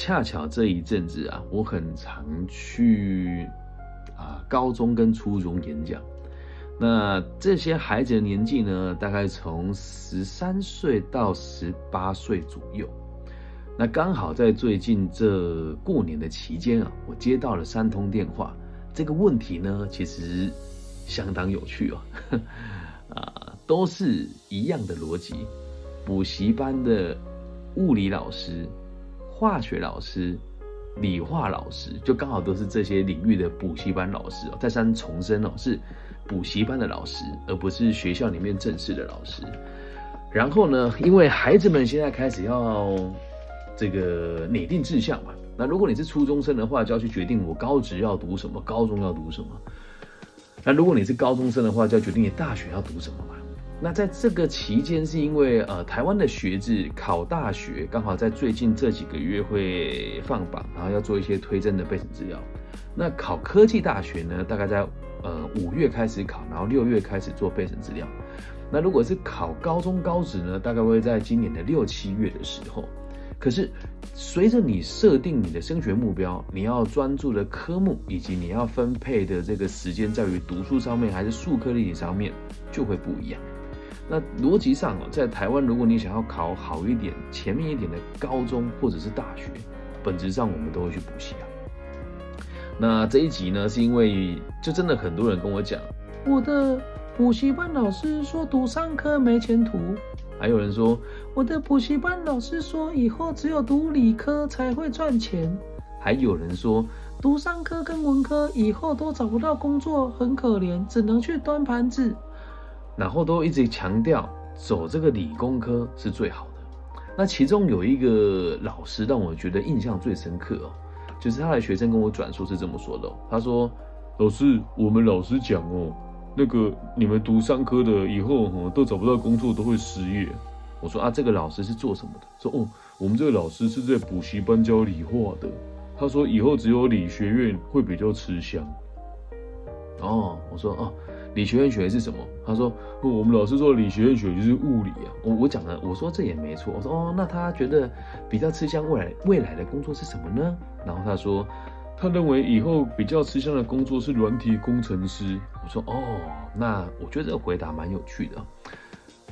恰巧这一阵子啊，我很常去啊高中跟初中演讲。那这些孩子的年纪呢，大概从十三岁到十八岁左右。那刚好在最近这过年的期间啊，我接到了三通电话。这个问题呢，其实相当有趣哦，啊，都是一样的逻辑。补习班的物理老师、化学老师、理化老师，就刚好都是这些领域的补习班老师哦。再三重申哦，是补习班的老师，而不是学校里面正式的老师。然后呢，因为孩子们现在开始要这个拟定志向嘛。那如果你是初中生的话，就要去决定我高职要读什么，高中要读什么。那如果你是高中生的话，就要决定你大学要读什么嘛。那在这个期间，是因为呃台湾的学制考大学刚好在最近这几个月会放榜，然后要做一些推甄的备审资料。那考科技大学呢，大概在呃五月开始考，然后六月开始做备审资料。那如果是考高中高职呢，大概会在今年的六七月的时候。可是，随着你设定你的升学目标，你要专注的科目以及你要分配的这个时间，在于读书上面还是数科历上面，就会不一样。那逻辑上哦，在台湾，如果你想要考好一点、前面一点的高中或者是大学，本质上我们都会去补习啊。那这一集呢，是因为就真的很多人跟我讲，我的补习班老师说读商科没前途。还有人说，我的补习班老师说，以后只有读理科才会赚钱。还有人说，读商科跟文科以后都找不到工作，很可怜，只能去端盘子。然后都一直强调走这个理工科是最好的。那其中有一个老师让我觉得印象最深刻哦，就是他的学生跟我转述是这么说的，他说：“老师，我们老师讲哦。”那个你们读商科的以后哈都找不到工作，都会失业。我说啊，这个老师是做什么的？说哦，我们这个老师是在补习班教理化的。他说以后只有理学院会比较吃香。哦，我说哦，理学院学的是什么？他说我们老师说理学院学就是物理啊。我我讲了，我说这也没错。我说哦，那他觉得比较吃香未来未来的工作是什么呢？然后他说。他认为以后比较吃香的工作是软体工程师。我说哦，那我觉得这个回答蛮有趣的。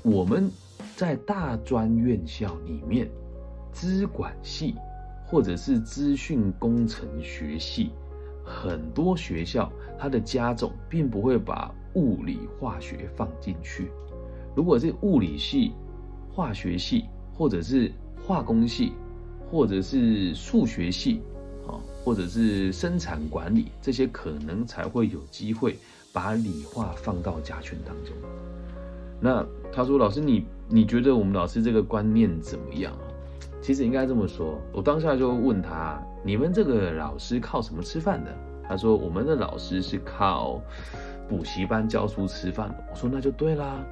我们在大专院校里面，资管系或者是资讯工程学系，很多学校它的加重并不会把物理化学放进去。如果是物理系、化学系，或者是化工系，或者是数学系。啊或者是生产管理这些，可能才会有机会把理化放到加权当中。那他说：“老师，你你觉得我们老师这个观念怎么样？”其实应该这么说，我当下就问他：“你们这个老师靠什么吃饭的？”他说：“我们的老师是靠补习班教书吃饭。”我说：“那就对啦。”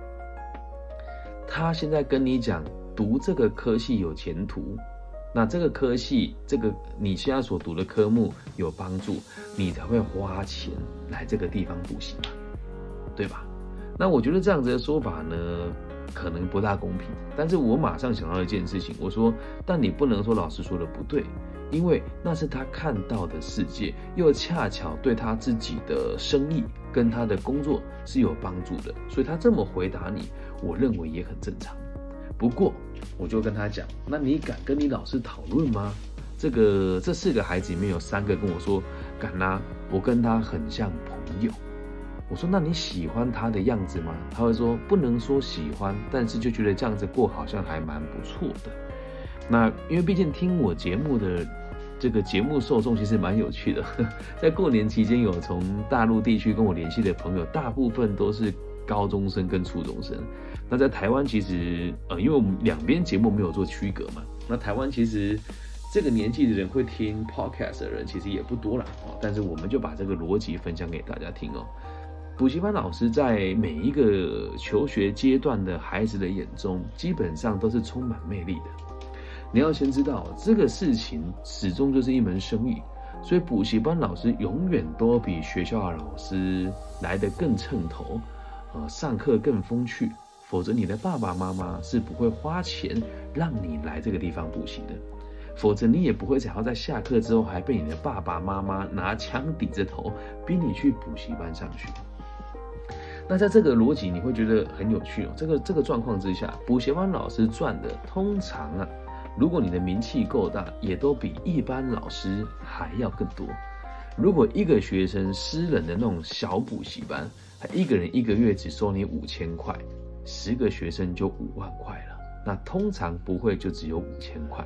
他现在跟你讲，读这个科系有前途。那这个科系，这个你现在所读的科目有帮助，你才会花钱来这个地方补习嘛，对吧？那我觉得这样子的说法呢，可能不大公平。但是我马上想到一件事情，我说，但你不能说老师说的不对，因为那是他看到的世界，又恰巧对他自己的生意跟他的工作是有帮助的，所以他这么回答你，我认为也很正常。不过，我就跟他讲，那你敢跟你老师讨论吗？这个这四个孩子里面有三个跟我说敢啦，我跟他很像朋友。我说那你喜欢他的样子吗？他会说不能说喜欢，但是就觉得这样子过好像还蛮不错的。那因为毕竟听我节目的这个节目受众其实蛮有趣的，在过年期间有从大陆地区跟我联系的朋友，大部分都是高中生跟初中生。那在台湾其实，呃，因为我们两边节目没有做区隔嘛，那台湾其实这个年纪的人会听 podcast 的人其实也不多了哦。但是我们就把这个逻辑分享给大家听哦。补习班老师在每一个求学阶段的孩子的眼中，基本上都是充满魅力的。你要先知道，这个事情始终就是一门生意，所以补习班老师永远都比学校的老师来得更称头，呃，上课更风趣。否则，你的爸爸妈妈是不会花钱让你来这个地方补习的。否则你也不会想要在下课之后还被你的爸爸妈妈拿枪抵着头，逼你去补习班上学。那在这个逻辑，你会觉得很有趣哦。这个这个状况之下，补习班老师赚的通常啊，如果你的名气够大，也都比一般老师还要更多。如果一个学生私人的那种小补习班，他一个人一个月只收你五千块，十个学生就五万块了。那通常不会就只有五千块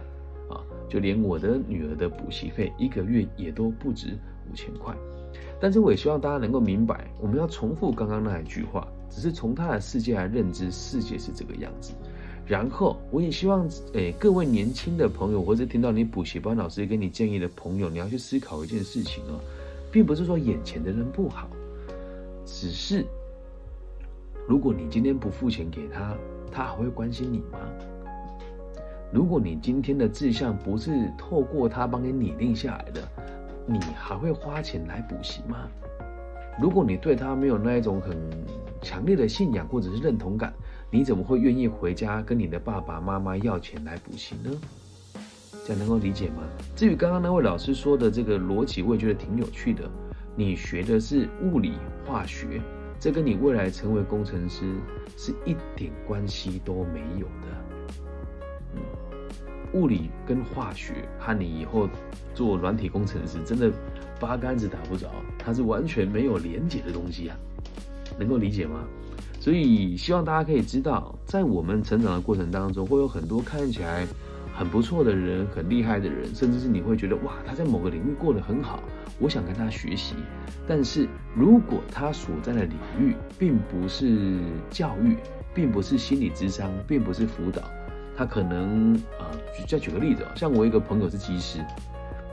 啊，就连我的女儿的补习费一个月也都不止五千块。但是我也希望大家能够明白，我们要重复刚刚那一句话，只是从他的世界来认知世界是这个样子。然后我也希望，诶，各位年轻的朋友，或者听到你补习班老师给你建议的朋友，你要去思考一件事情哦，并不是说眼前的人不好，只是如果你今天不付钱给他，他还会关心你吗？如果你今天的志向不是透过他帮你拟定下来的。你还会花钱来补习吗？如果你对他没有那一种很强烈的信仰或者是认同感，你怎么会愿意回家跟你的爸爸妈妈要钱来补习呢？这样能够理解吗？至于刚刚那位老师说的这个逻辑，我也觉得挺有趣的。你学的是物理化学，这跟你未来成为工程师是一点关系都没有的。物理跟化学和你以后。做软体工程师真的八竿子打不着，它是完全没有连结的东西啊，能够理解吗？所以希望大家可以知道，在我们成长的过程当中，会有很多看起来很不错的人、很厉害的人，甚至是你会觉得哇，他在某个领域过得很好，我想跟他学习。但是如果他所在的领域并不是教育，并不是心理智商，并不是辅导，他可能啊，举，再举个例子啊，像我一个朋友是技师。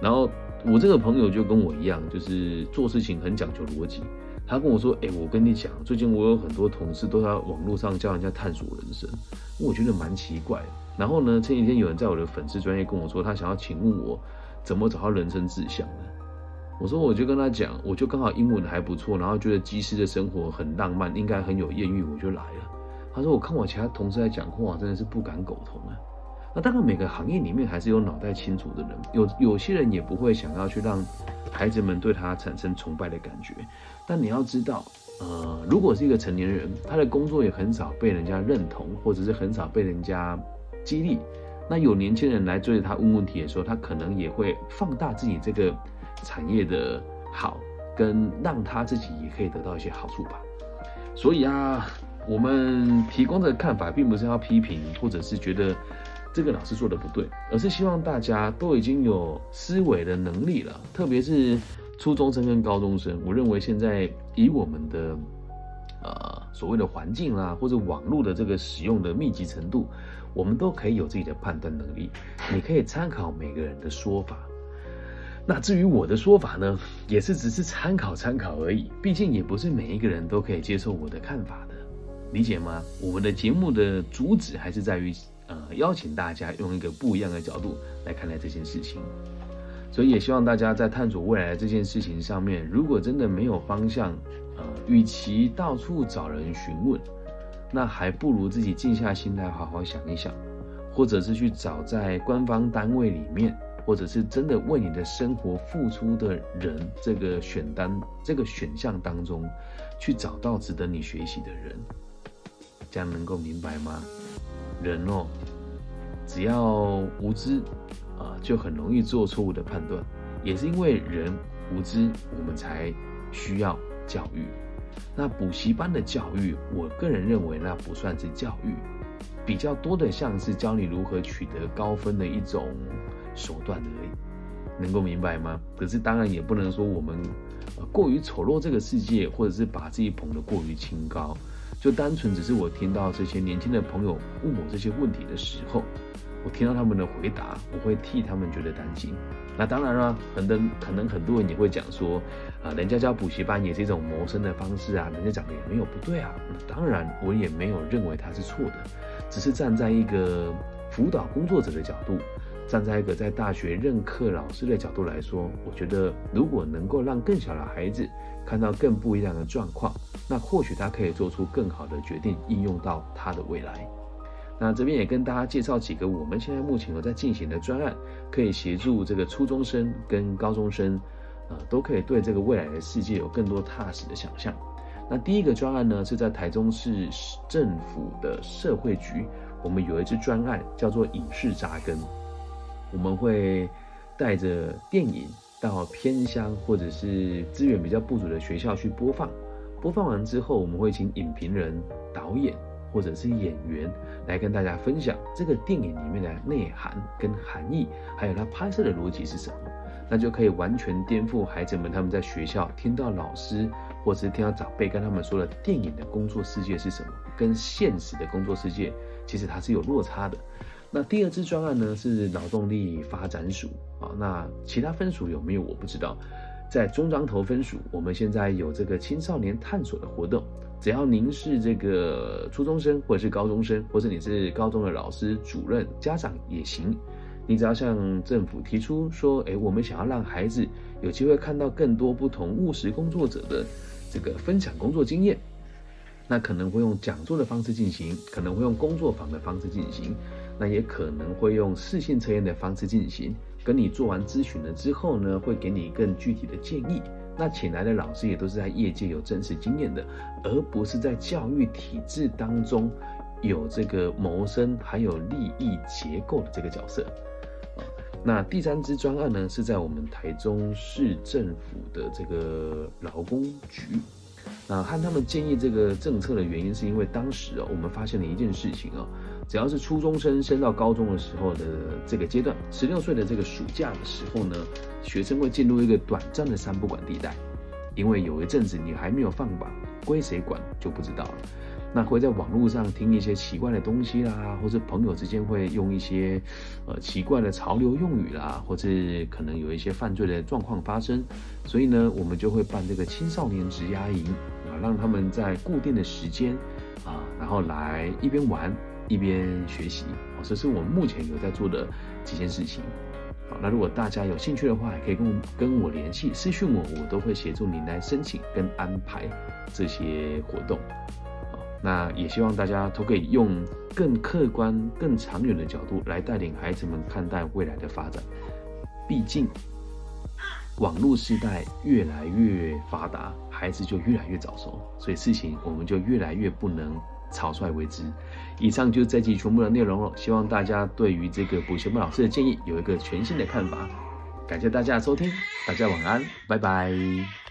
然后我这个朋友就跟我一样，就是做事情很讲究逻辑。他跟我说：“哎，我跟你讲，最近我有很多同事都在网络上教人家探索人生，我觉得蛮奇怪。然后呢，前几天有人在我的粉丝专业跟我说，他想要请问我怎么找到人生志向呢？我说我就跟他讲，我就刚好英文还不错，然后觉得机师的生活很浪漫，应该很有艳遇，我就来了。他说我看我其他同事在讲话，真的是不敢苟同啊。”那当然，每个行业里面还是有脑袋清楚的人，有有些人也不会想要去让孩子们对他产生崇拜的感觉。但你要知道，呃，如果是一个成年人，他的工作也很少被人家认同，或者是很少被人家激励。那有年轻人来追着他问问题的时候，他可能也会放大自己这个产业的好，跟让他自己也可以得到一些好处吧。所以啊，我们提供的看法，并不是要批评，或者是觉得。这个老师做的不对，而是希望大家都已经有思维的能力了，特别是初中生跟高中生。我认为现在以我们的呃所谓的环境啦，或者网络的这个使用的密集程度，我们都可以有自己的判断能力。你可以参考每个人的说法，那至于我的说法呢，也是只是参考参考而已。毕竟也不是每一个人都可以接受我的看法的，理解吗？我们的节目的主旨还是在于。呃，邀请大家用一个不一样的角度来看待这件事情，所以也希望大家在探索未来这件事情上面，如果真的没有方向，呃，与其到处找人询问，那还不如自己静下心来好好想一想，或者是去找在官方单位里面，或者是真的为你的生活付出的人这个选单这个选项当中，去找到值得你学习的人，这样能够明白吗？人哦，只要无知啊，就很容易做错误的判断。也是因为人无知，我们才需要教育。那补习班的教育，我个人认为那不算是教育，比较多的像是教你如何取得高分的一种手段而已。能够明白吗？可是当然也不能说我们过于丑陋这个世界，或者是把自己捧得过于清高。就单纯只是我听到这些年轻的朋友问我这些问题的时候，我听到他们的回答，我会替他们觉得担心。那当然了，很多可能很多人也会讲说，啊，人家教补习班也是一种谋生的方式啊，人家讲的也没有不对啊。当然，我也没有认为他是错的，只是站在一个辅导工作者的角度。站在一个在大学任课老师的角度来说，我觉得如果能够让更小的孩子看到更不一样的状况，那或许他可以做出更好的决定，应用到他的未来。那这边也跟大家介绍几个我们现在目前有在进行的专案，可以协助这个初中生跟高中生，呃，都可以对这个未来的世界有更多踏实的想象。那第一个专案呢，是在台中市政府的社会局，我们有一支专案叫做“影视扎根”，我们会带着电影到偏乡或者是资源比较不足的学校去播放，播放完之后，我们会请影评人、导演或者是演员来跟大家分享这个电影里面的内涵跟含义，还有它拍摄的逻辑是什么，那就可以完全颠覆孩子们他们在学校听到老师。或者是听到长辈跟他们说的电影的工作世界是什么，跟现实的工作世界其实它是有落差的。那第二支专案呢是劳动力发展署啊，那其他分署有没有我不知道。在中章投分署，我们现在有这个青少年探索的活动，只要您是这个初中生或者是高中生，或者你是高中的老师、主任、家长也行，你只要向政府提出说，哎，我们想要让孩子有机会看到更多不同务实工作者的。这个分享工作经验，那可能会用讲座的方式进行，可能会用工作坊的方式进行，那也可能会用试性测验的方式进行。跟你做完咨询了之后呢，会给你更具体的建议。那请来的老师也都是在业界有真实经验的，而不是在教育体制当中有这个谋生还有利益结构的这个角色。那第三支专案呢，是在我们台中市政府的这个劳工局。那和他们建议这个政策的原因，是因为当时哦，我们发现了一件事情哦，只要是初中生升到高中的时候的这个阶段，十六岁的这个暑假的时候呢，学生会进入一个短暂的三不管地带，因为有一阵子你还没有放榜，归谁管就不知道了。那会在网络上听一些奇怪的东西啦，或者朋友之间会用一些呃奇怪的潮流用语啦，或者可能有一些犯罪的状况发生，所以呢，我们就会办这个青少年职押营啊，让他们在固定的时间啊，然后来一边玩一边学习啊，这是我们目前有在做的几件事情。好，那如果大家有兴趣的话，也可以跟跟我联系私讯我，我都会协助你来申请跟安排这些活动。那也希望大家都可以用更客观、更长远的角度来带领孩子们看待未来的发展。毕竟，网络时代越来越发达，孩子就越来越早熟，所以事情我们就越来越不能草率为之。以上就是这集全部的内容了，希望大家对于这个补习班老师的建议有一个全新的看法。感谢大家的收听，大家晚安，拜拜。